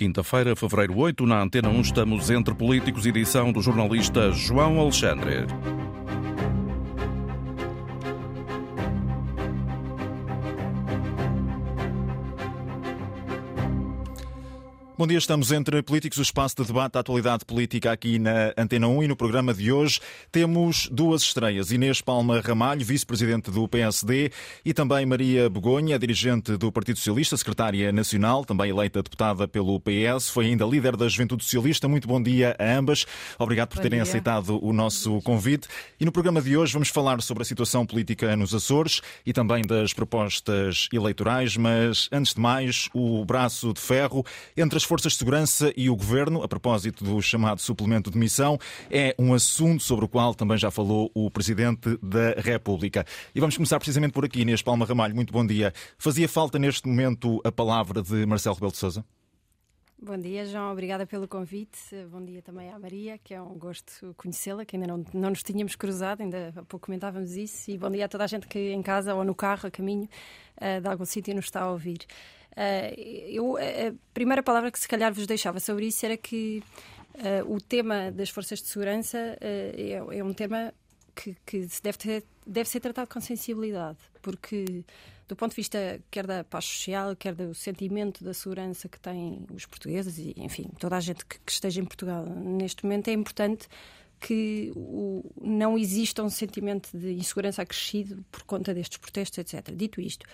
Quinta-feira, fevereiro 8, na Antena 1, estamos entre políticos, edição do jornalista João Alexandre. Bom dia, estamos entre políticos, o espaço de debate da atualidade política aqui na Antena 1 e no programa de hoje temos duas estreias. Inês Palma Ramalho, vice-presidente do PSD e também Maria Begonha, dirigente do Partido Socialista, secretária nacional, também eleita deputada pelo PS, foi ainda líder da Juventude Socialista. Muito bom dia a ambas. Obrigado por bom terem dia. aceitado o nosso convite. E no programa de hoje vamos falar sobre a situação política nos Açores e também das propostas eleitorais, mas antes de mais, o braço de ferro entre as forças de segurança e o governo, a propósito do chamado suplemento de missão, é um assunto sobre o qual também já falou o Presidente da República. E vamos começar precisamente por aqui, Inês Palma Ramalho. Muito bom dia. Fazia falta neste momento a palavra de Marcelo Rebelo de Sousa? Bom dia, João. Obrigada pelo convite. Bom dia também à Maria, que é um gosto conhecê-la, que ainda não, não nos tínhamos cruzado, ainda há pouco comentávamos isso. E bom dia a toda a gente que em casa ou no carro, a caminho, uh, de algum sítio nos está a ouvir. Uh, eu, a primeira palavra que se calhar vos deixava sobre isso era que o tema das forças de segurança é, é, um tema que, que deve, ter, deve ser tratado com sensibilidade, porque do ponto de vista quer da paz social, quer do sentimento da segurança que têm os portugueses e, enfim, toda a gente que, que esteja em Portugal neste momento, é importante que o, não exista um sentimento de insegurança acrescido por conta destes protestos, etc. Dito isto,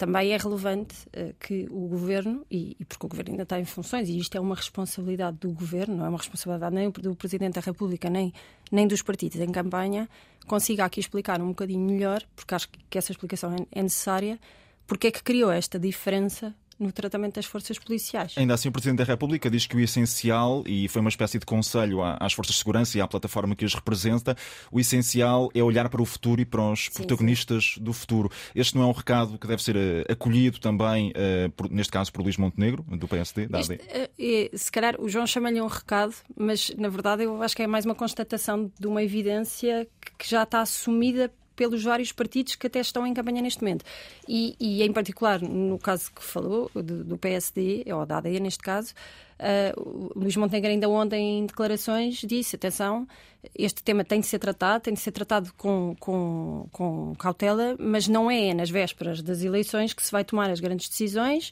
também é relevante uh, que o governo, e, e, porque o governo ainda está em funções, e isto é uma responsabilidade do governo, não é uma responsabilidade nem do Presidente da República, nem, nem dos partidos em campanha, consiga aqui explicar um bocadinho melhor, porque acho que essa explicação é, é necessária, porque é que criou esta diferença no tratamento das forças policiais. Ainda assim, o Presidente da República diz que o essencial, e foi uma espécie de conselho às forças de segurança e à plataforma que as representa, o essencial é olhar para o futuro e para os sim, protagonistas sim. do futuro. Este não é um recado que deve ser eh, acolhido também, uh, por, neste caso, por Luís Montenegro, do PSD, da Isto, uh, se calhar o João chama-lhe um recado, mas na verdade eu acho que é mais uma constatação de uma evidência que já está assumida pelos vários partidos que até estão em campanha neste momento. E, e em particular, no caso que falou, do, do PSD, ou da ADE neste caso, uh, Luís Montenegro ainda ontem em declarações disse, atenção, este tema tem de ser tratado, tem de ser tratado com, com, com cautela, mas não é nas vésperas das eleições que se vai tomar as grandes decisões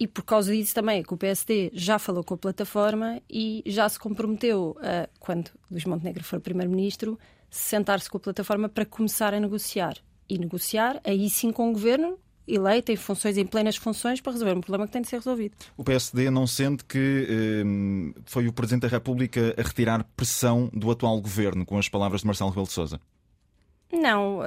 e por causa disso também é que o PSD já falou com a plataforma e já se comprometeu, a, quando Luís Montenegro for Primeiro-Ministro, sentar-se com a plataforma para começar a negociar. E negociar, aí sim com o governo, eleito em funções, em plenas funções, para resolver um problema que tem de ser resolvido. O PSD não sente que eh, foi o Presidente da República a retirar pressão do atual governo, com as palavras de Marcelo Rebelo de Sousa? Não, uh,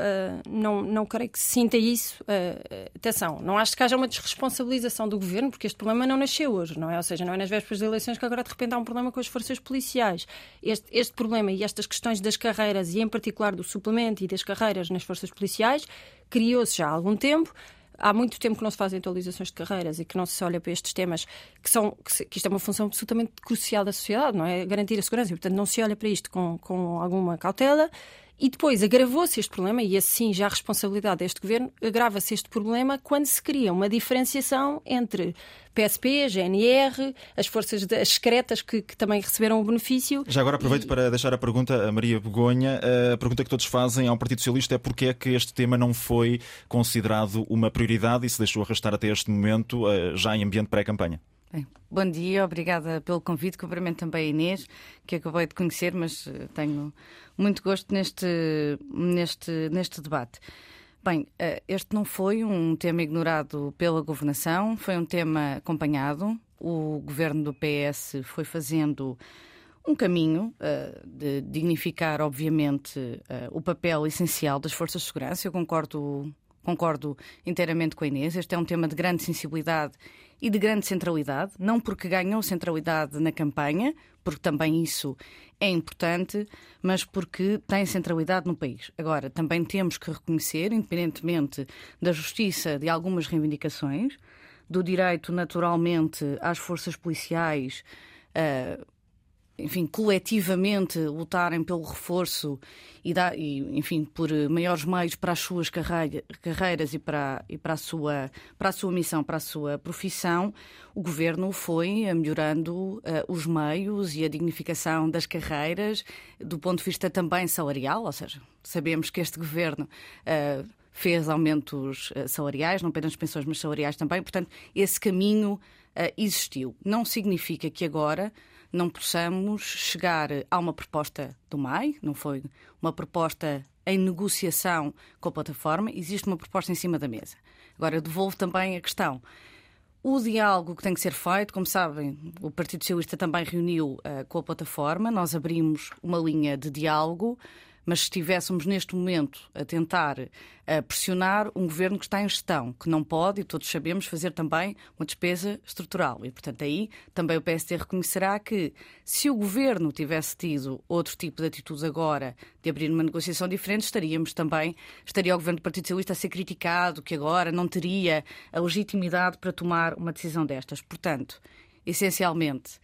não, não creio que se sinta isso. Uh, atenção, não acho que haja uma desresponsabilização do governo, porque este problema não nasceu hoje, não é? Ou seja, não é nas vésperas das eleições que agora de repente há um problema com as forças policiais. Este, este problema e estas questões das carreiras, e em particular do suplemento e das carreiras nas forças policiais, criou-se já há algum tempo há muito tempo que não se fazem atualizações de carreiras e que não se olha para estes temas que são que, que isto é uma função absolutamente crucial da sociedade, não é? Garantir a segurança. E, portanto, não se olha para isto com, com alguma cautela e depois agravou-se este problema, e assim já a responsabilidade deste governo, agrava-se este problema quando se cria uma diferenciação entre PSP, GNR, as forças as secretas que, que, também receberam o benefício. Já agora aproveito e... para deixar a pergunta a Maria Begonha. A pergunta que todos fazem ao Partido Socialista é porque é que este tema não foi considerado uma prioridade e se deixou arrastar até este momento, eh, já em ambiente pré-campanha. Bem, bom dia, obrigada pelo convite. Cumprimento também a Inês, que acabei de conhecer, mas eh, tenho muito gosto neste, neste, neste debate. Bem, eh, este não foi um tema ignorado pela governação, foi um tema acompanhado. O governo do PS foi fazendo um caminho uh, de dignificar, obviamente, uh, o papel essencial das forças de segurança. Eu concordo, concordo inteiramente com a Inês. Este é um tema de grande sensibilidade e de grande centralidade, não porque ganhou centralidade na campanha, porque também isso é importante, mas porque tem centralidade no país. Agora, também temos que reconhecer, independentemente da justiça de algumas reivindicações, do direito naturalmente às forças policiais uh, enfim, coletivamente lutarem pelo reforço e, dá, e, enfim, por maiores meios para as suas carreira, carreiras e, para, e para, a sua, para a sua missão, para a sua profissão, o governo foi melhorando uh, os meios e a dignificação das carreiras do ponto de vista também salarial, ou seja, sabemos que este governo. Uh, fez aumentos salariais, não apenas pensões, mas salariais também. Portanto, esse caminho existiu. Não significa que agora não possamos chegar a uma proposta do MAI, não foi uma proposta em negociação com a plataforma, existe uma proposta em cima da mesa. Agora, eu devolvo também a questão. O diálogo que tem que ser feito, como sabem, o Partido Socialista também reuniu uh, com a plataforma, nós abrimos uma linha de diálogo mas se estivéssemos neste momento a tentar a pressionar um governo que está em gestão, que não pode, e todos sabemos, fazer também uma despesa estrutural. E, portanto, aí também o PSD reconhecerá que se o governo tivesse tido outro tipo de atitudes agora, de abrir uma negociação diferente, estaríamos também, estaria o governo do Partido Socialista a ser criticado, que agora não teria a legitimidade para tomar uma decisão destas. Portanto, essencialmente,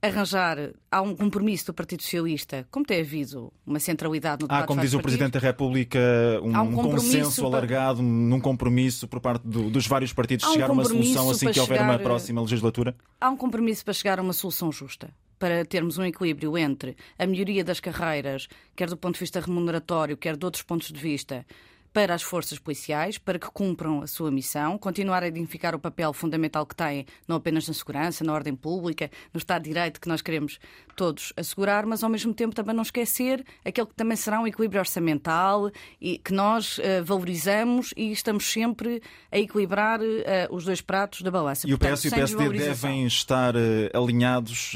arranjar, há um compromisso do Partido Socialista, como tem havido uma centralidade no debate Há, como diz o Presidente da República, um, um consenso para... alargado num compromisso por parte do, dos vários partidos de um chegar a uma solução assim que houver chegar... uma próxima legislatura? Há um compromisso para chegar a uma solução justa. Para termos um equilíbrio entre a melhoria das carreiras, quer do ponto de vista remuneratório, quer de outros pontos de vista, para as forças policiais, para que cumpram a sua missão, continuar a identificar o papel fundamental que têm, não apenas na segurança, na ordem pública, no Estado de Direito que nós queremos todos assegurar, mas ao mesmo tempo também não esquecer aquele que também será um equilíbrio orçamental e que nós uh, valorizamos e estamos sempre a equilibrar uh, os dois pratos da balança. E Portanto, o PS e o PSD devem estar uh, alinhados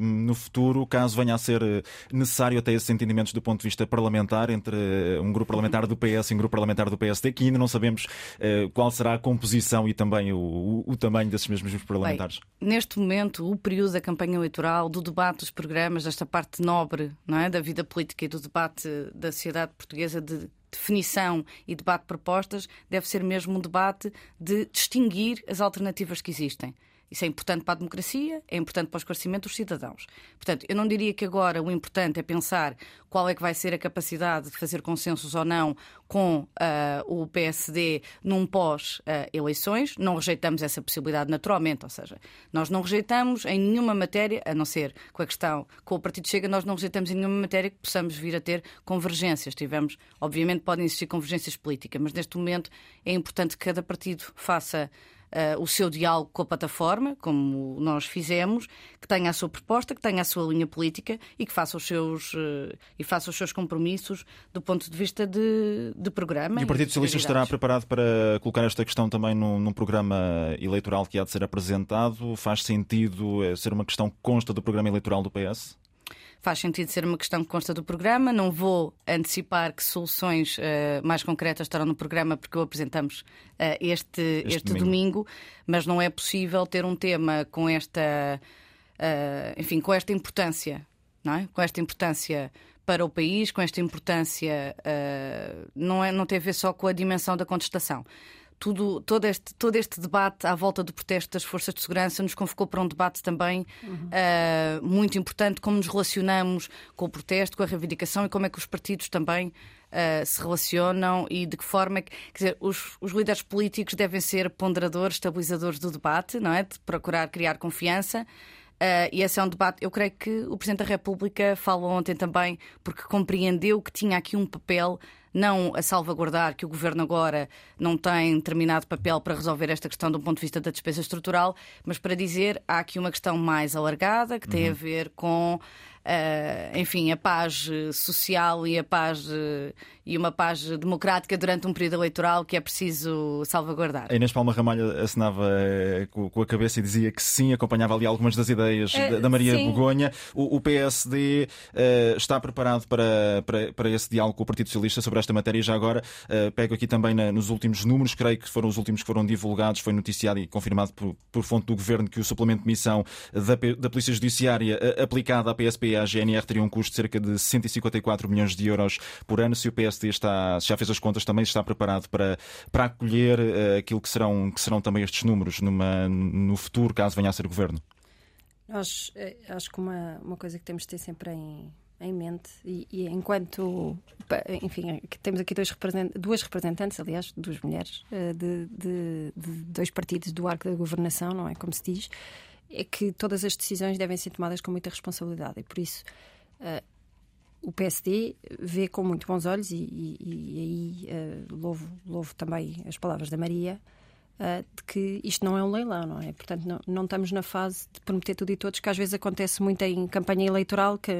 no futuro, caso venha a ser necessário até esses entendimentos do ponto de vista parlamentar entre um grupo parlamentar do PS e um grupo parlamentar do PSD, que ainda não sabemos uh, qual será a composição e também o, o, o tamanho desses mesmos parlamentares. Bem, neste momento, o período da campanha eleitoral, do debate dos programas, desta parte nobre não é, da vida política e do debate da sociedade portuguesa de definição e debate de propostas, deve ser mesmo um debate de distinguir as alternativas que existem. Isso é importante para a democracia, é importante para o esclarecimento dos cidadãos. Portanto, eu não diria que agora o importante é pensar qual é que vai ser a capacidade de fazer consensos ou não com uh, o PSD num pós-eleições. Uh, não rejeitamos essa possibilidade naturalmente, ou seja, nós não rejeitamos em nenhuma matéria, a não ser com a questão com o Partido Chega, nós não rejeitamos em nenhuma matéria que possamos vir a ter convergências. Tivemos, obviamente, podem existir convergências políticas, mas neste momento é importante que cada partido faça uh, o seu diálogo com a plataforma, como nós fizemos, que tenha a sua proposta, que tenha a sua linha política e que faça os seus, uh, e faça os seus compromissos do ponto de vista de, de programa. E o Partido Socialista estará preparado para colocar esta questão também num, num, programa eleitoral que há de ser apresentado? Faz sentido eh, ser uma questão que consta do programa eleitoral do PS? Faz sentido ser uma questão que consta do programa. Não vou antecipar que soluções uh, mais concretas estarão no programa, porque o apresentamos uh, este, este, este domingo. domingo. mas não é possível ter um tema com esta, uh, enfim, com esta importância, não é? Com esta importância para o país, com esta importância, não, é, não tem a ver só com a dimensão da contestação tudo, todo, este, todo este debate à volta do protesto das forças de segurança nos convocou para um debate também uhum. uh, muito importante, como nos relacionamos com o protesto, com a reivindicação e como é que os partidos também uh, se relacionam e de que forma é que, quer dizer, os, os líderes políticos devem ser ponderadores, estabilizadores do debate, não é? De procurar criar confiança. Uh, e esse é um debate. Eu creio que o Presidente da República falou ontem também, porque compreendeu que tinha aqui um papel não a salvaguardar que o governo agora não tem determinado papel para resolver esta questão do ponto de vista da despesa estrutural, mas para dizer há aqui uma questão mais alargada que tem uhum. a ver com uh, enfim, a paz social e a paz uh, e uma paz democrática durante um período eleitoral que é preciso salvaguardar. A Inês Palma Ramalho assinava uh, com, a cabeça e dizia que sim, acompanhava ali algumas das ideias da, Maria sim. Begonha. O, o PSD está preparado para, para, para esse diálogo com o Partido Socialista sobre esta matéria. E já agora pego aqui também na, nos últimos números, creio que foram os últimos que foram divulgados, foi noticiado e confirmado por, por fonte do Governo que o suplemento de missão da, da Polícia Judiciária aplicada à PSP a GNR teria um custo de cerca de 154 milhões de euros por ano. Se o PSD está, já fez as contas, também está preparado para, para acolher uh, aquilo que serão, que serão também estes números numa, no futuro, caso venha a ser governo? Nós eh, acho que uma, uma coisa que temos de ter sempre em, em mente e, e, enquanto enfim temos aqui dois represent, duas representantes aliás duas mulheres eh, de, de, de, dois partidos do arco da governação não é como se diz é que todas as decisões devem ser tomadas com muita responsabilidade e por isso uh, o PSD vê com muito bons olhos e, e, e aí uh, louvo, louvo também as palavras da Maria Uh, de que isto não é um leilão, não é? Portanto, não, não, estamos na fase de prometer tudo e todos, que às vezes acontece muito em campanha eleitoral, que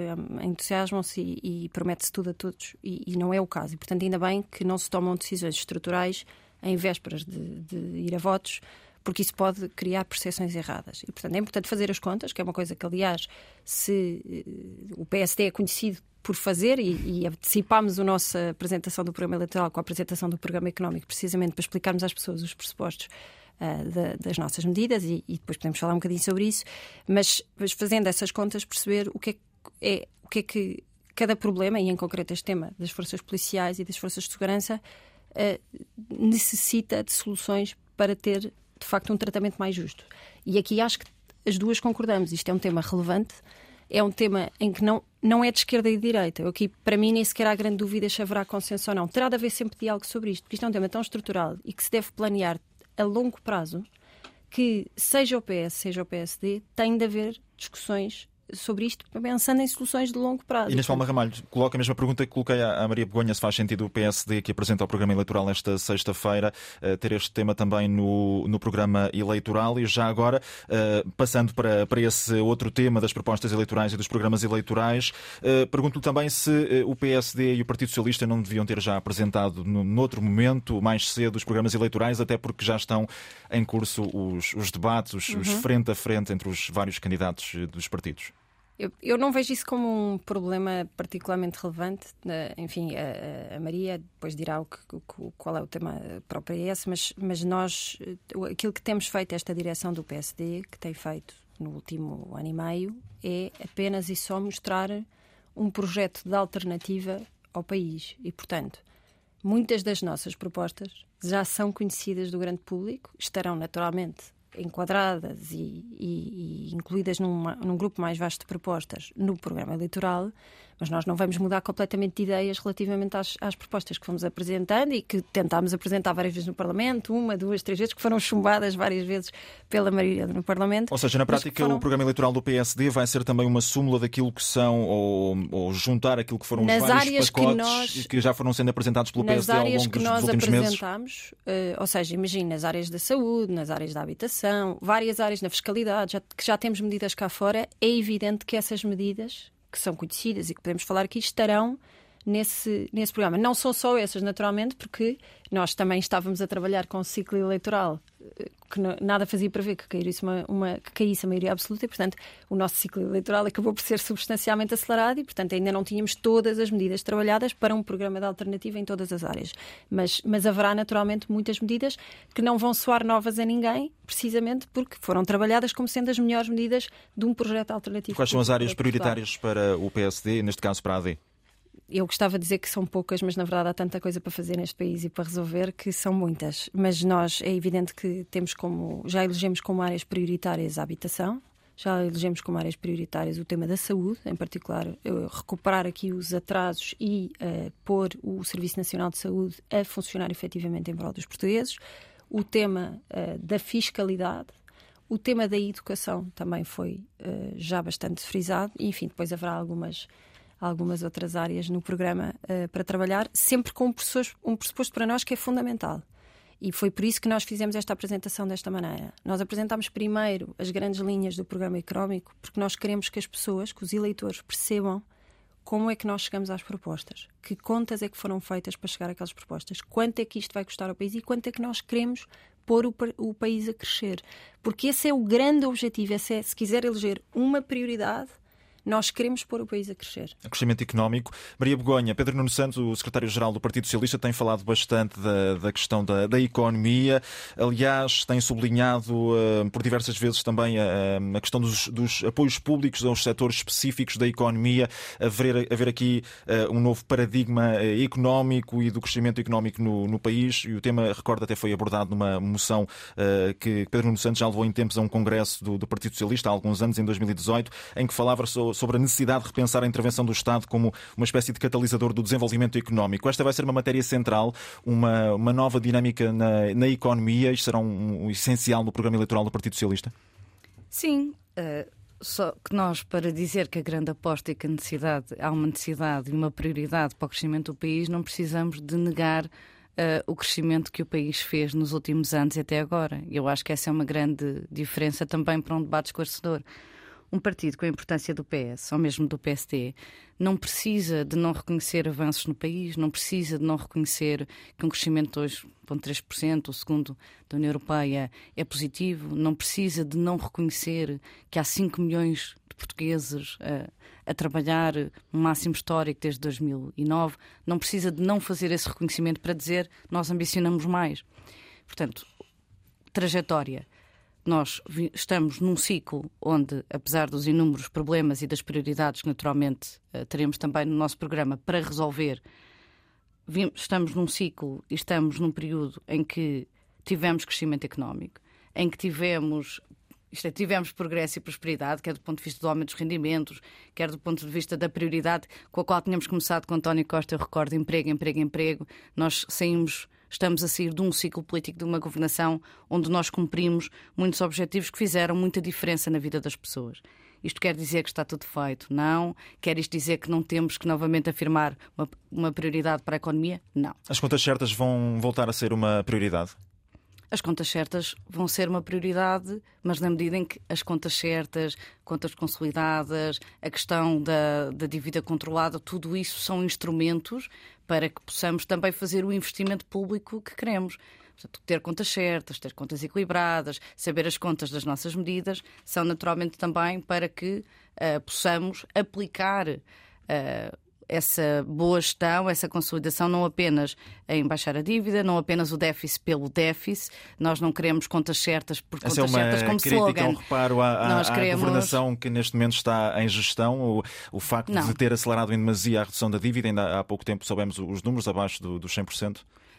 entusiasmam-se e, e promete-se tudo a todos, e, e, não é o caso. E, portanto, ainda bem que não se tomam decisões estruturais em vésperas de, de ir a votos, porque isso pode criar percepções erradas. E, portanto, é importante fazer as contas, que é uma coisa que, aliás, se uh, o PSD é conhecido por fazer e, e antecipámos a nossa apresentação do programa eleitoral com a apresentação do programa económico, precisamente para explicarmos às pessoas os pressupostos uh, da, das nossas medidas e, e, depois podemos falar um bocadinho sobre isso, mas, mas fazendo essas contas, perceber o que é, é, o que é que cada problema, e em concreto este tema das forças policiais e das forças de segurança, uh, necessita de soluções para ter, de facto, um tratamento mais justo. E aqui acho que as duas concordamos. Isto é um tema relevante é um tema em que não, não é de esquerda e de direita. Aqui, para mim, nem sequer há grande dúvida se haverá consenso ou não. Terá de haver sempre diálogo sobre isto, porque isto é um tema tão estrutural e que se deve planear a longo prazo que, seja o PS, seja o PSD, tem de haver discussões sobre isto, pensando em soluções de longo prazo. Inês Palma Ramalho, coloca a mesma pergunta que coloquei à Maria Begonha, se faz sentido o PSD, que apresenta o programa eleitoral esta sexta-feira, eh, ter este tema também no, no programa eleitoral e já agora, eh, passando para, para esse outro tema das propostas eleitorais e dos programas eleitorais, eh, pergunto-lhe também se o PSD e o Partido Socialista não deviam ter já apresentado noutro momento, mais cedo, os programas eleitorais, até porque já estão em curso os, os debates, os, uhum. os frente a frente entre os vários candidatos dos partidos. Eu, eu, não vejo isso como um problema particularmente relevante. Enfim, a, a Maria depois dirá o que, qual é o tema próprio é esse, mas, mas nós, aquilo que temos feito, esta direção do PSD, que tem feito no último ano e meio, é apenas e só mostrar um projeto de alternativa ao país. E, portanto, muitas das nossas propostas já são conhecidas do grande público, estarão naturalmente enquadradas e, e, e incluídas numa, num grupo mais vasto de propostas no programa eleitoral, mas nós não vamos mudar completamente de ideias relativamente às, às, propostas que fomos apresentando e que tentámos apresentar várias vezes no Parlamento, uma, duas, três vezes, que foram chumbadas várias vezes pela maioria no Parlamento. Ou seja, na prática, foram... o programa eleitoral do PSD vai ser também uma súmula daquilo que são, ou, ou juntar aquilo que foram nas os vários áreas pacotes que, nós, que já foram sendo apresentados pelo PSD ao longo dos, dos últimos apresentámos, uh, ou seja, imagina, nas áreas da saúde, nas áreas da habitação, várias áreas na fiscalidade, já, que já temos medidas cá fora, é evidente que essas medidas que são conhecidas e que podemos falar aqui estarão nesse, nesse programa. Não são só essas, naturalmente, porque nós também estávamos a trabalhar com o ciclo eleitoral que nada fazia prever que caísse, uma, uma, que caísse a maioria absoluta e, portanto, o nosso ciclo eleitoral acabou por ser substancialmente acelerado e, portanto, ainda não tínhamos todas as medidas trabalhadas para um programa de alternativa em todas as áreas. Mas, mas haverá, naturalmente, muitas medidas que não vão soar novas a ninguém, precisamente porque foram trabalhadas como sendo as melhores medidas de um projeto alternativo. Quais são as áreas prioritárias para o PSD, neste caso para a AD? Eu gostava de dizer que são poucas, mas na verdade há tanta coisa para fazer neste país e para resolver que são muitas. Mas nós é evidente que temos como já elegemos como áreas prioritárias a habitação, já elegemos como áreas prioritárias o tema da saúde, em particular recuperar aqui os atrasos e uh, pôr o Serviço Nacional de Saúde a funcionar efetivamente em prol dos portugueses, o tema uh, da fiscalidade, o tema da educação também foi uh, já bastante frisado, enfim, depois haverá algumas algumas outras áreas no programa uh, para trabalhar, sempre com um pressuposto, um pressuposto para nós que é fundamental. E foi por isso que nós fizemos esta apresentação desta maneira. Nós apresentámos primeiro as grandes linhas do programa económico, porque nós queremos que as pessoas, que os eleitores percebam como é que nós chegamos às propostas, que contas é que foram feitas para chegar àquelas propostas, quanto é que isto vai custar ao país e quanto é que nós queremos pôr o, o país a crescer. Porque esse é o grande objetivo, esse é, se quiser eleger uma prioridade, Nós queremos pôr o país a crescer. Crescimento económico. Maria Begonha, Pedro Nuno Santos, o secretário-geral do Partido Socialista, tem falado bastante da, da questão da, da, economia. Aliás, tem sublinhado uh, por diversas vezes também a, a questão dos, dos, apoios públicos aos setores específicos da economia, haver, haver aqui uh, um novo paradigma uh, económico e do crescimento económico no, no país. E o tema, recordo, até foi abordado numa moção que Pedro Nuno Santos já levou em tempos a um congresso do, do Partido Socialista, há alguns anos, em 2018, em que falava sobre a necessidade de repensar a intervenção do Estado como uma espécie de catalisador do desenvolvimento económico. Esta vai ser uma matéria central, uma, uma nova dinâmica na, na economia. Isto será um, um essencial no programa eleitoral do Partido Socialista? Sim. Uh, só que nós, para dizer que a grande aposta e que a necessidade, há uma necessidade e uma prioridade para o crescimento do país, não precisamos de negar uh, o crescimento que o país fez nos últimos anos e até agora. Eu acho que essa é uma grande diferença também para um debate esclarecedor. Um partido com a importância do PS, ou mesmo do PSD, não precisa de não reconhecer avanços no país, não precisa de não reconhecer que um crescimento de 2,3%, o segundo da União Europeia, é positivo, não precisa de não reconhecer que há 5 milhões de portugueses a, a trabalhar um máximo histórico desde 2009, não precisa de não fazer esse reconhecimento para dizer nós ambicionamos mais. Portanto, trajetória. Nós estamos num ciclo onde, apesar dos inúmeros problemas e das prioridades que naturalmente eh, teremos também no nosso programa para resolver, estamos num ciclo e estamos num período em que tivemos crescimento económico, em que tivemos isto é, tivemos progresso e prosperidade, quer do ponto de vista do aumento dos rendimentos, quer do ponto de vista da prioridade com a qual tínhamos começado com António Costa, eu recordo, emprego, emprego, emprego. Nós saímos, estamos a sair de um ciclo político, de uma governação onde nós cumprimos muitos objetivos que fizeram muita diferença na vida das pessoas. Isto quer dizer que está tudo feito? Não. Quer isto dizer que não temos que novamente afirmar uma, uma prioridade para a economia? Não. As contas certas vão voltar a ser uma prioridade? as contas certas vão ser uma prioridade, mas na medida em que as contas certas, contas consolidadas, a questão da, da dívida controlada, tudo isso são instrumentos para que possamos também fazer o investimento público que queremos. Portanto, ter contas certas, ter contas equilibradas, saber as contas das nossas medidas, são naturalmente também para que uh, possamos aplicar uh, essa boa gestão, essa consolidação, não apenas em baixar a dívida, não apenas o déficit pelo déficit. Nós não queremos contas certas por essa contas é certas como crítica, slogan. Um reparo à, Nós à, queremos... governação que neste momento está em gestão, o, o facto não. de ter acelerado em demasia a redução da dívida, ainda há pouco tempo soubemos os números abaixo do, dos 100%.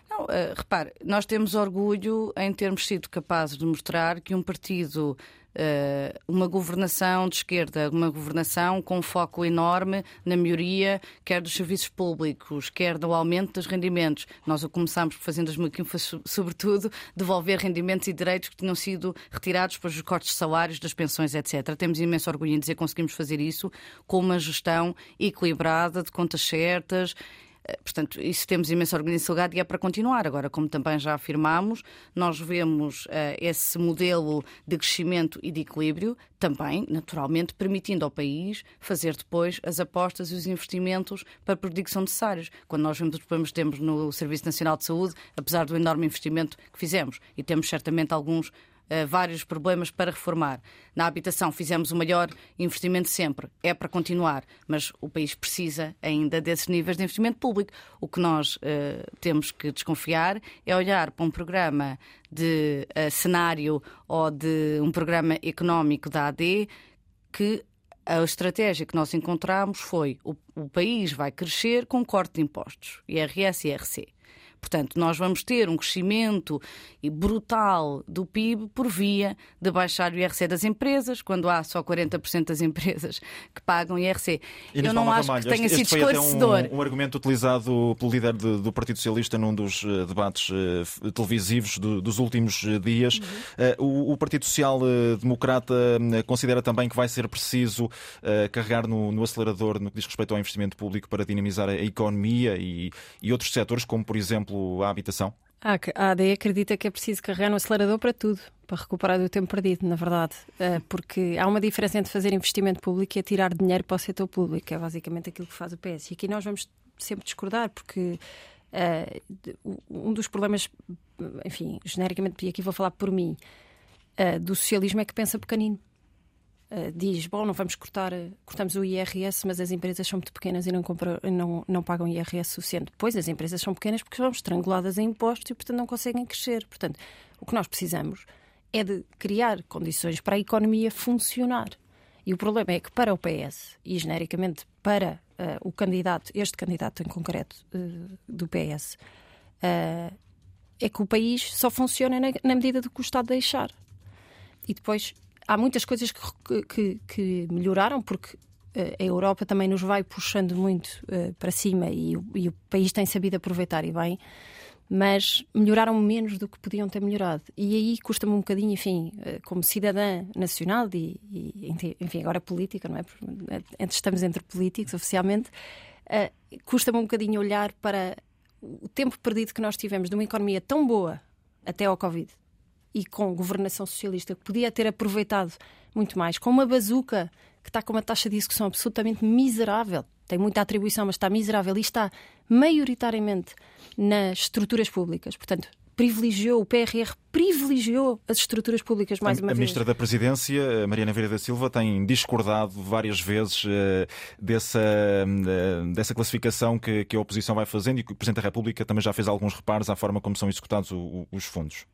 Não, uh, repare, nós temos orgulho em termos sido capazes de mostrar que um partido Uh, uma governação de esquerda, uma governação com foco enorme na melhoria, quer dos serviços públicos, quer do aumento dos rendimentos. Nós o começámos fazendo 2015, foi sobretudo devolver rendimentos e direitos que tinham sido retirados pelos cortes de salários, das pensões, etc. Temos imenso orgulho em dizer que conseguimos fazer isso com uma gestão equilibrada, de contas certas portanto, isso temos imensa organização e é para continuar. Agora, como também já afirmámos, nós vemos uh, esse modelo de crescimento e de equilíbrio também, naturalmente, permitindo ao país fazer depois as apostas e os investimentos para produzir que são necessários. Quando nós vemos os problemas que temos no Serviço Nacional de Saúde, apesar do enorme investimento que fizemos, e temos certamente alguns vários problemas para reformar. Na habitação fizemos o maior investimento sempre. É para continuar, mas o país precisa ainda desses níveis de investimento público. O que nós uh, temos que desconfiar é olhar para um programa de uh, cenário ou de um programa económico da AD que a estratégia que nós encontramos foi o, o país vai crescer com corte de impostos, IRS e IRC. Portanto, nós vamos ter um crescimento brutal do PIB por via de baixar o IRC das empresas, quando há só 40% das empresas que pagam IRC. Eu não acho Ramalho, que tenha este, sido este esclarecedor. Um, um, argumento utilizado pelo líder de, do Partido Socialista num dos uh, debates uh, televisivos do, dos últimos uh, dias. Uhum. O, o, Partido Social Democrata considera também que vai ser preciso carregar no, no, acelerador no que diz respeito ao investimento público para dinamizar a, a economia e, e outros setores, como por exemplo exemplo, a habitação? A AD acredita que é preciso carregar no acelerador para tudo, para recuperar o tempo perdido, na verdade. Eh, porque há uma diferença entre fazer investimento público e tirar dinheiro para o setor público, é basicamente aquilo que faz o PS. E aqui nós vamos sempre discordar, porque uh, um dos problemas, enfim, genericamente, e aqui vou falar por mim, uh, do socialismo é que pensa pequenino. Uh, diz, bom, não vamos cortar, cortamos o IRS, mas as empresas são muito pequenas e não, compram, não, não pagam IRS suficiente. Pois, as empresas são pequenas porque são estranguladas em impostos e, portanto, não conseguem crescer. Portanto, o que nós precisamos é de criar condições para a economia funcionar. E o problema é que para o PS, e genericamente para uh, o candidato, este candidato em concreto uh, do PS, uh, é que o país só funciona na, na, medida do que o Estado deixar. E depois há muitas coisas que, que, que melhoraram, porque a Europa também nos vai puxando muito para cima e e o país tem sabido aproveitar e bem mas melhoraram menos do que podiam ter melhorado. E aí custa-me um bocadinho, enfim, eh, como cidadã nacional e, e enfim, agora política, não é? Estamos entre políticos oficialmente, uh, custa-me um bocadinho olhar para o tempo perdido que nós tivemos de uma economia tão boa até ao Covid e com governação socialista que podia ter aproveitado muito mais, com uma bazuca que está com uma taxa de execução absolutamente miserável, tem muita atribuição, mas está miserável e está maioritariamente nas estruturas públicas. Portanto, privilegiou, o PRR privilegiou as estruturas públicas mais a, uma a vez. A Ministra da Presidência, Mariana Vieira da Silva, tem discordado várias vezes uh, dessa, uh, dessa classificação que, que, a oposição vai fazendo e que o Presidente da República também já fez alguns reparos à forma como são executados o, o, os fundos.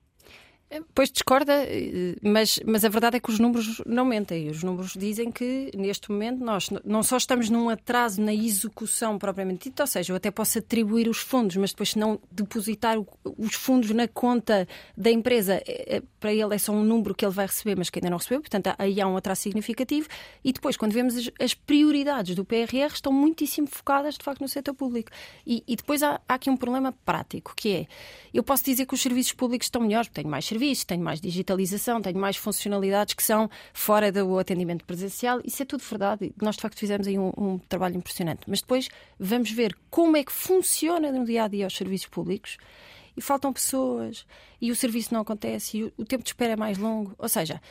Pois discorda, eh, mas, mas a verdade é que os números não mentem. Os números dizem que, neste momento, nós não só estamos num atraso na execução propriamente dita, ou seja, eu até posso atribuir os fundos, mas depois, se não depositar os fundos na conta da empresa, é, é, para ele é só um número que ele vai receber, mas que ainda não recebeu. Portanto, aí há um atraso significativo. E depois, quando vemos as prioridades do PRR, estão muitíssimo focadas, de facto, no setor público. E, e depois há, há aqui um problema prático, que é, eu posso dizer que os serviços públicos estão melhores, porque tenho mais serviços tenho mais digitalização, tenho mais funcionalidades que são fora do atendimento presencial. Isso é tudo verdade. Nós, de facto, fizemos aí um, um trabalho impressionante. Mas depois vamos ver como é que funciona no dia a dia os serviços públicos e faltam pessoas e o serviço não acontece e o, o tempo de espera é mais longo. Ou seja,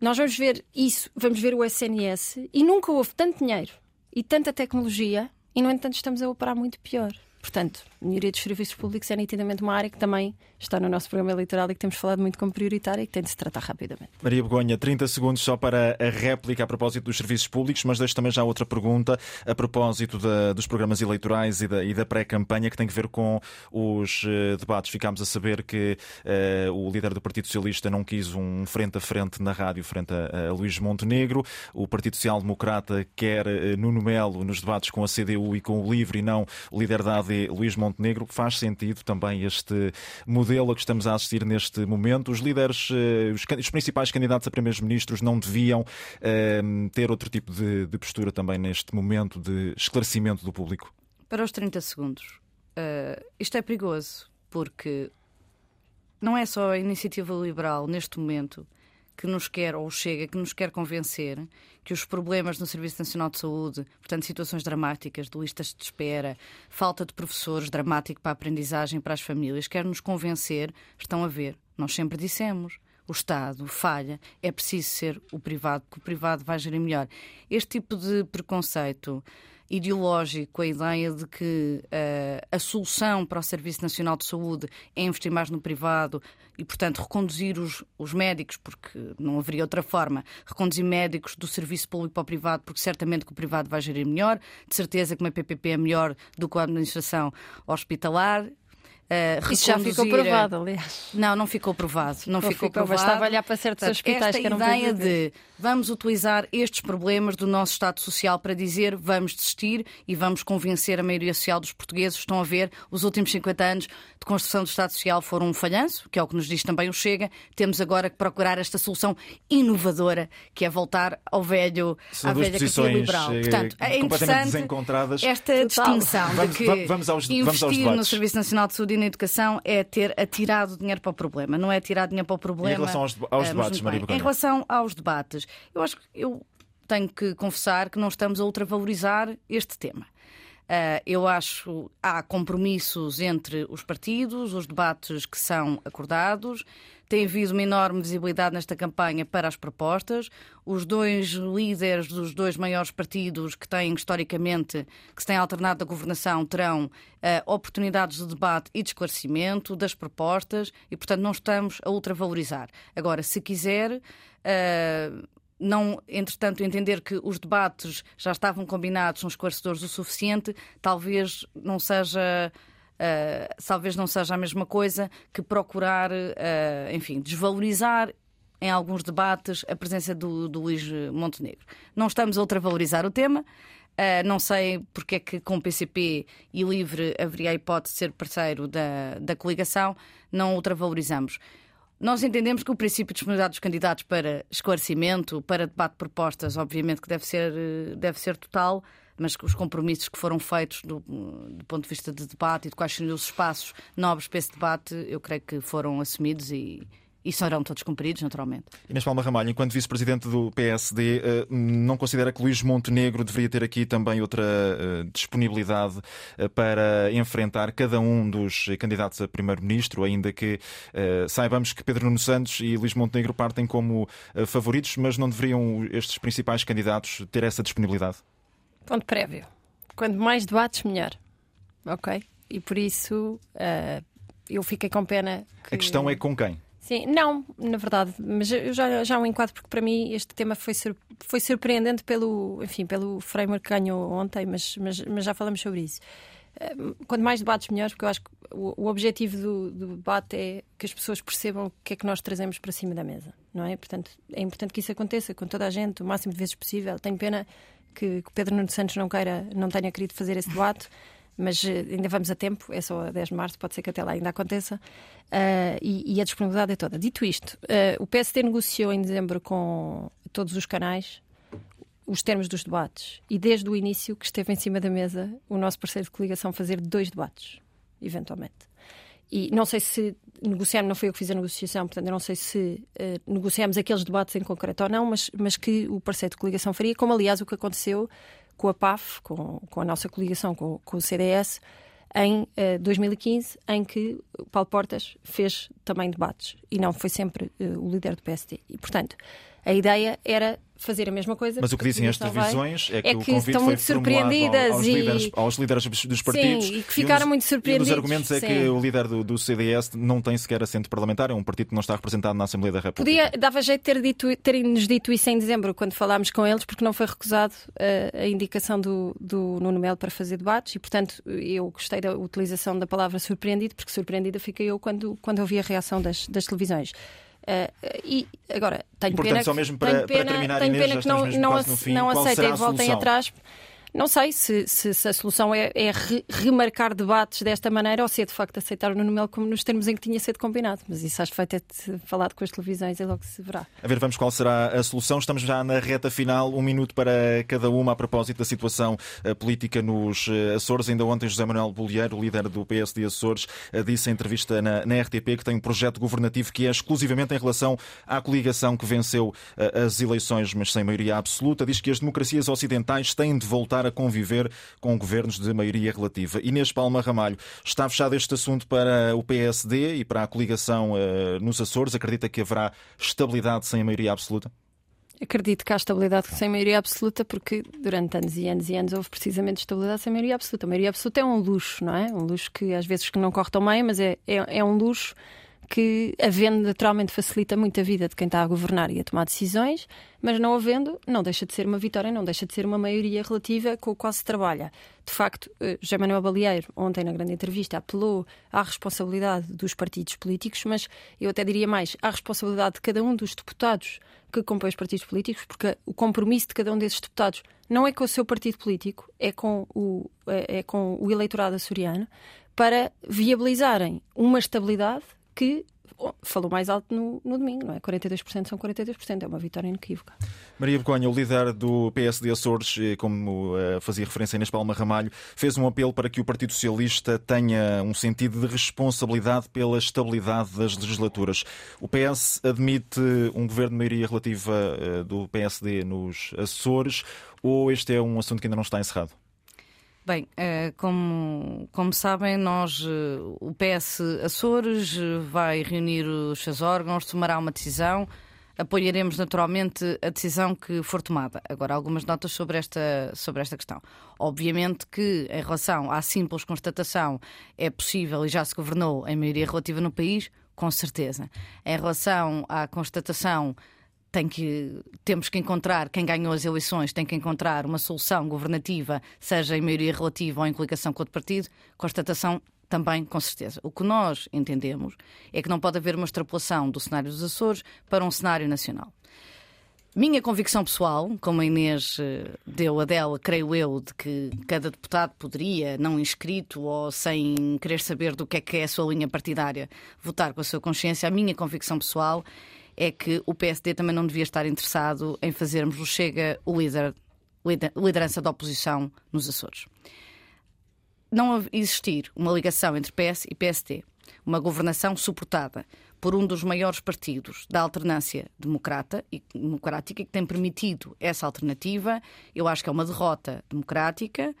nós vamos ver isso, vamos ver o SNS e nunca houve tanto dinheiro e tanta tecnologia e, no entanto, estamos a operar muito pior. Portanto, a melhoria dos serviços públicos é nitidamente uma área que também está no nosso programa eleitoral e que temos falado muito como prioritária e que tem de se tratar rapidamente. Maria Begonha, 30 segundos só para a réplica a propósito dos serviços públicos, mas deixo também já outra pergunta a propósito da, dos programas eleitorais e da, da pré-campanha que tem que ver com os uh, debates. Ficámos a saber que uh, o líder do Partido Socialista não quis um frente a frente na rádio frente a, a Luís Montenegro. O Partido Social Democrata quer uh, Nuno Melo nos debates com a CDU e com o LIVRE e não o líder da AD Luís Montenegro. Faz sentido também este modelo a que estamos a assistir neste momento. Os líderes, eh, os, principais candidatos a primeiros ministros não deviam eh, ter outro tipo de, de postura também neste momento de esclarecimento do público? Para os 30 segundos, uh, isto é perigoso porque não é só a iniciativa liberal neste momento que nos quer, ou chega, que nos quer convencer que os problemas no Serviço Nacional de Saúde, portanto, situações dramáticas, de listas de espera, falta de professores, dramático para a aprendizagem para as famílias, quer nos convencer, estão a ver. Nós sempre dissemos. O Estado falha, é preciso ser o privado, porque o privado vai gerir melhor. Este tipo de preconceito ideológico, a ideia de que uh, a solução para o Serviço Nacional de Saúde é investir mais no privado e, portanto, reconduzir os, os médicos, porque não haveria outra forma, reconduzir médicos do serviço público para o privado, porque certamente que o privado vai gerir melhor, de certeza que uma PPP é melhor do que a administração hospitalar, Uh, Isso já ficou provado, aliás. Não, não ficou provado. Não ficou, ficou provado. Bastava olhar para certos hospitais esta que eram ideia de vamos utilizar estes problemas do nosso Estado Social para dizer vamos desistir e vamos convencer a maioria social dos portugueses. Estão a ver, os últimos 50 anos de construção do Estado Social foram um falhanço, que é o que nos diz também o Chega. Temos agora que procurar esta solução inovadora, que é voltar ao velho, à velha categoria liberal. Eh, Portanto, é interessante esta distinção vamos, de que vamos aos, investir vamos aos no Serviço Nacional de Saúde e na educação é ter atirado dinheiro para o problema, não é tirar dinheiro para o problema. E em relação aos, aos uh, debates, Maria Em relação aos debates, eu acho que eu tenho que confessar que não estamos a ultravalorizar este tema. Uh, eu acho há compromissos entre os partidos, os debates que são acordados. Tem havido uma enorme visibilidade nesta campanha para as propostas. Os dois líderes dos dois maiores partidos que têm historicamente, que se têm alternado a governação, terão uh, oportunidades de debate e de esclarecimento das propostas e, portanto, não estamos a ultravalorizar. Agora, se quiser. Uh, não, entretanto, entender que os debates já estavam combinados, são esclarecedores o suficiente, talvez não seja. Uh, talvez não seja a mesma coisa que procurar, uh, enfim, desvalorizar em alguns debates a presença do, do Luís Montenegro. Não estamos a ultravalorizar o tema. Uh, não sei porque é que com o PCP e Livre haveria a hipótese de ser parceiro da, da coligação. Não ultravalorizamos. Nós entendemos que o princípio de disponibilidade dos candidatos para esclarecimento, para debate de propostas, obviamente que deve ser, deve ser total, mas os compromissos que foram feitos do, do, ponto de vista de debate e de quais seriam os espaços nobres para esse debate, eu creio que foram assumidos e, e serão todos cumpridos, naturalmente. Inês Palma Ramalho, enquanto vice-presidente do PSD, eh, não considera que Luís Montenegro deveria ter aqui também outra eh, disponibilidade eh, para enfrentar cada um dos candidatos a primeiro-ministro, ainda que saibamos que Pedro Nuno Santos e Luís Montenegro partem como favoritos, mas não deveriam estes principais candidatos ter essa disponibilidade? Ponto prévio. Quanto mais debates, melhor. Ok? E por isso eu fiquei com pena. Que... A questão é com quem? Sim, não, na verdade, mas eu já, já um enquadro, porque para mim este tema foi, sur, foi surpreendente pelo, enfim, pelo framework que ganhou ontem, mas, mas, mas já falamos sobre isso. Eh, quanto mais debates, melhor, porque eu acho que o, o objetivo do, do, debate é que as pessoas percebam o que é que nós trazemos para cima da mesa, não é? Portanto, é importante que isso aconteça com toda a gente, o máximo de vezes possível. Tenho pena que, que Pedro Nuno Santos não, queira, não tenha querido fazer esse debate mas eh, ainda vamos a tempo, é só a 10 de março, pode ser que até lá ainda aconteça, uh, e, e, a disponibilidade é toda. Dito isto, uh, o PSD negociou em dezembro com todos os canais os termos dos debates, e desde o início que esteve em cima da mesa o nosso parceiro de coligação fazer dois debates, eventualmente. E não sei se negociamos, não foi eu que fiz a negociação, portanto, eu não sei se uh, aqueles debates em concreto ou não, mas, mas que o parceiro de coligação faria, como aliás o que aconteceu com a PAF, com, com a nossa coligação com, com o CDS, em uh, eh, 2015, em que Paulo Portas fez também debates e não foi sempre uh, o líder do PSD. E, portanto, a ideia era fazer a mesma coisa. Mas o que dizem as televisões é que, é que o convite estão muito surpreendidas aos, e... líderes, aos líderes dos partidos. Sim, e que ficaram e um, muito surpreendidos. E um dos argumentos é Sim. que o líder do, do, CDS não tem sequer assento parlamentar, é um partido que não está representado na Assembleia da República. Podia, dava jeito de ter dito, terem-nos dito isso em dezembro, quando falámos com eles, porque não foi recusado a, eh, a indicação do, do Nuno Melo para fazer debates e, portanto, eu gostei da utilização da palavra surpreendido, porque surpreendida fiquei eu quando, quando ouvi a reação das, das televisões. Uh, e agora, tenho Portanto, pena, só mesmo para, pena, para terminar, tenho Inês, pena que não, não, fim, não aceitem e voltem atrás. Não sei se, se, se a solução é, é re, remarcar debates desta maneira ou se é de facto aceitar o Nuno Melo como nos termos em que tinha sido combinado. Mas isso acho que vai ter falado com as televisões e logo se verá. A ver, vamos qual será a solução. Estamos já na reta final, um minuto para cada uma a propósito da situação uh, política nos uh, Açores. Ainda ontem José Manuel Bolieiro, líder do PSD Açores, uh, disse em entrevista na, na, RTP que tem um projeto governativo que é exclusivamente em relação à coligação que venceu as eleições, mas sem maioria absoluta. Diz que as democracias ocidentais têm de voltar a conviver com governos de maioria relativa. Inês Palma Ramalho, está fechado este assunto para o PSD e para a coligação uh, nos Açores? Acredita que haverá estabilidade sem a maioria absoluta? Acredito que há estabilidade sem maioria absoluta, porque durante anos e anos e anos houve precisamente estabilidade sem maioria absoluta. A maioria absoluta é um luxo, não é? Um luxo que às vezes que não corre tão bem, mas é, é, é um luxo que, havendo, naturalmente facilita muito a vida de quem está a governar e a tomar decisões, mas não havendo, não deixa de ser uma vitória, não deixa de ser uma maioria relativa com a qual se trabalha. De facto, eh, José Manuel Balieiro, ontem na grande entrevista, apelou à responsabilidade dos partidos políticos, mas eu até diria mais, à responsabilidade de cada um dos deputados que compõem os partidos políticos, porque o compromisso de cada um desses deputados não é com o seu partido político, é com o, é, é com o eleitorado açoriano, para viabilizarem uma estabilidade que falou mais alto no, no, domingo, não é? 42% são 42%, é uma vitória inequívoca. Maria Begonha, o líder do PSD Açores, eh, como uh, fazia referência Inês Palma Ramalho, fez um apelo para que o Partido Socialista tenha um sentido de responsabilidade pela estabilidade das legislaturas. O PS admite um governo de maioria relativa uh, do PSD nos Açores ou este é um assunto que ainda não está encerrado? Bem, eh, como, como sabem, nós, eh, o PS Açores eh, vai reunir os seus órgãos, tomará uma decisão. Apoiaremos naturalmente a decisão que for tomada. Agora, algumas notas sobre esta, sobre esta questão. Obviamente que, em relação à simples constatação, é possível e já se governou em maioria relativa no país, com certeza. Em relação à constatação tem que, temos que encontrar, quem ganhou as eleições tem que encontrar uma solução governativa, seja em maioria relativa ou em coligação com outro partido, constatação também, com certeza. O que nós entendemos é que não pode haver uma extrapolação do cenário dos Açores para um cenário nacional. Minha convicção pessoal, como a Inês eh, deu a dela, creio eu, de que cada deputado poderia, não inscrito ou sem querer saber do que é que é a sua linha partidária, votar com a sua consciência, a minha convicção pessoal é que o PSD também não devia estar interessado em fazermos o Chega o líder, liderança da oposição nos Açores. Não existir uma ligação entre PS e PSD, uma governação suportada por um dos maiores partidos da alternância democrata e democrática que tem permitido essa alternativa. Eu acho que é uma derrota democrática.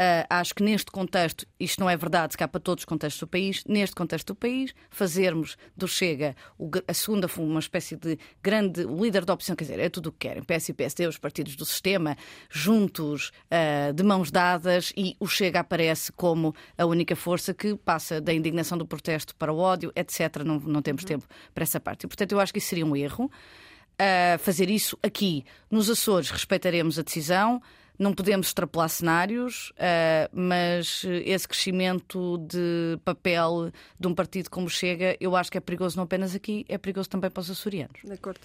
Uh, acho que neste contexto, isto não é verdade, se cá para todos os contextos do país, neste contexto do país, fazermos do Chega o, a segunda, uma espécie de grande líder da oposição, quer dizer, é tudo o que querem. PS e PSD, os partidos do sistema, juntos, uh, de mãos dadas, e o Chega aparece como a única força que passa da indignação do protesto para o ódio, etc. Não, não temos uhum. tempo para essa parte. E, portanto, eu acho que isso seria um erro. Uh, fazer isso aqui nos Açores, respeitaremos a decisão. Não podemos extrapolar cenários, uh, mas esse crescimento de papel de um partido como Chega, eu acho que é perigoso não apenas aqui, é perigoso também para os açorianos. De acordo.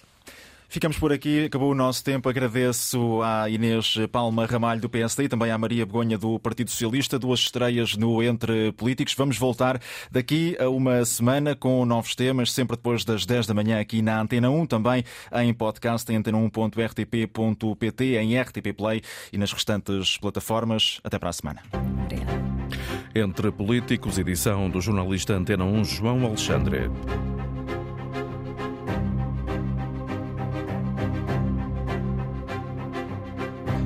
Ficamos por aqui, acabou o nosso tempo. Agradeço à Inês Palma Ramalho do PSD e também à Maria Begonha do Partido Socialista, duas estreias no Entre Políticos. Vamos voltar daqui a uma semana com novos temas, sempre depois das 10 da manhã aqui na Antena 1, também em podcast em antena1.rtp.pt, em RTP Play e nas restantes plataformas. Até para a semana. Entre Políticos, edição do jornalista Antena 1 João Alexandre.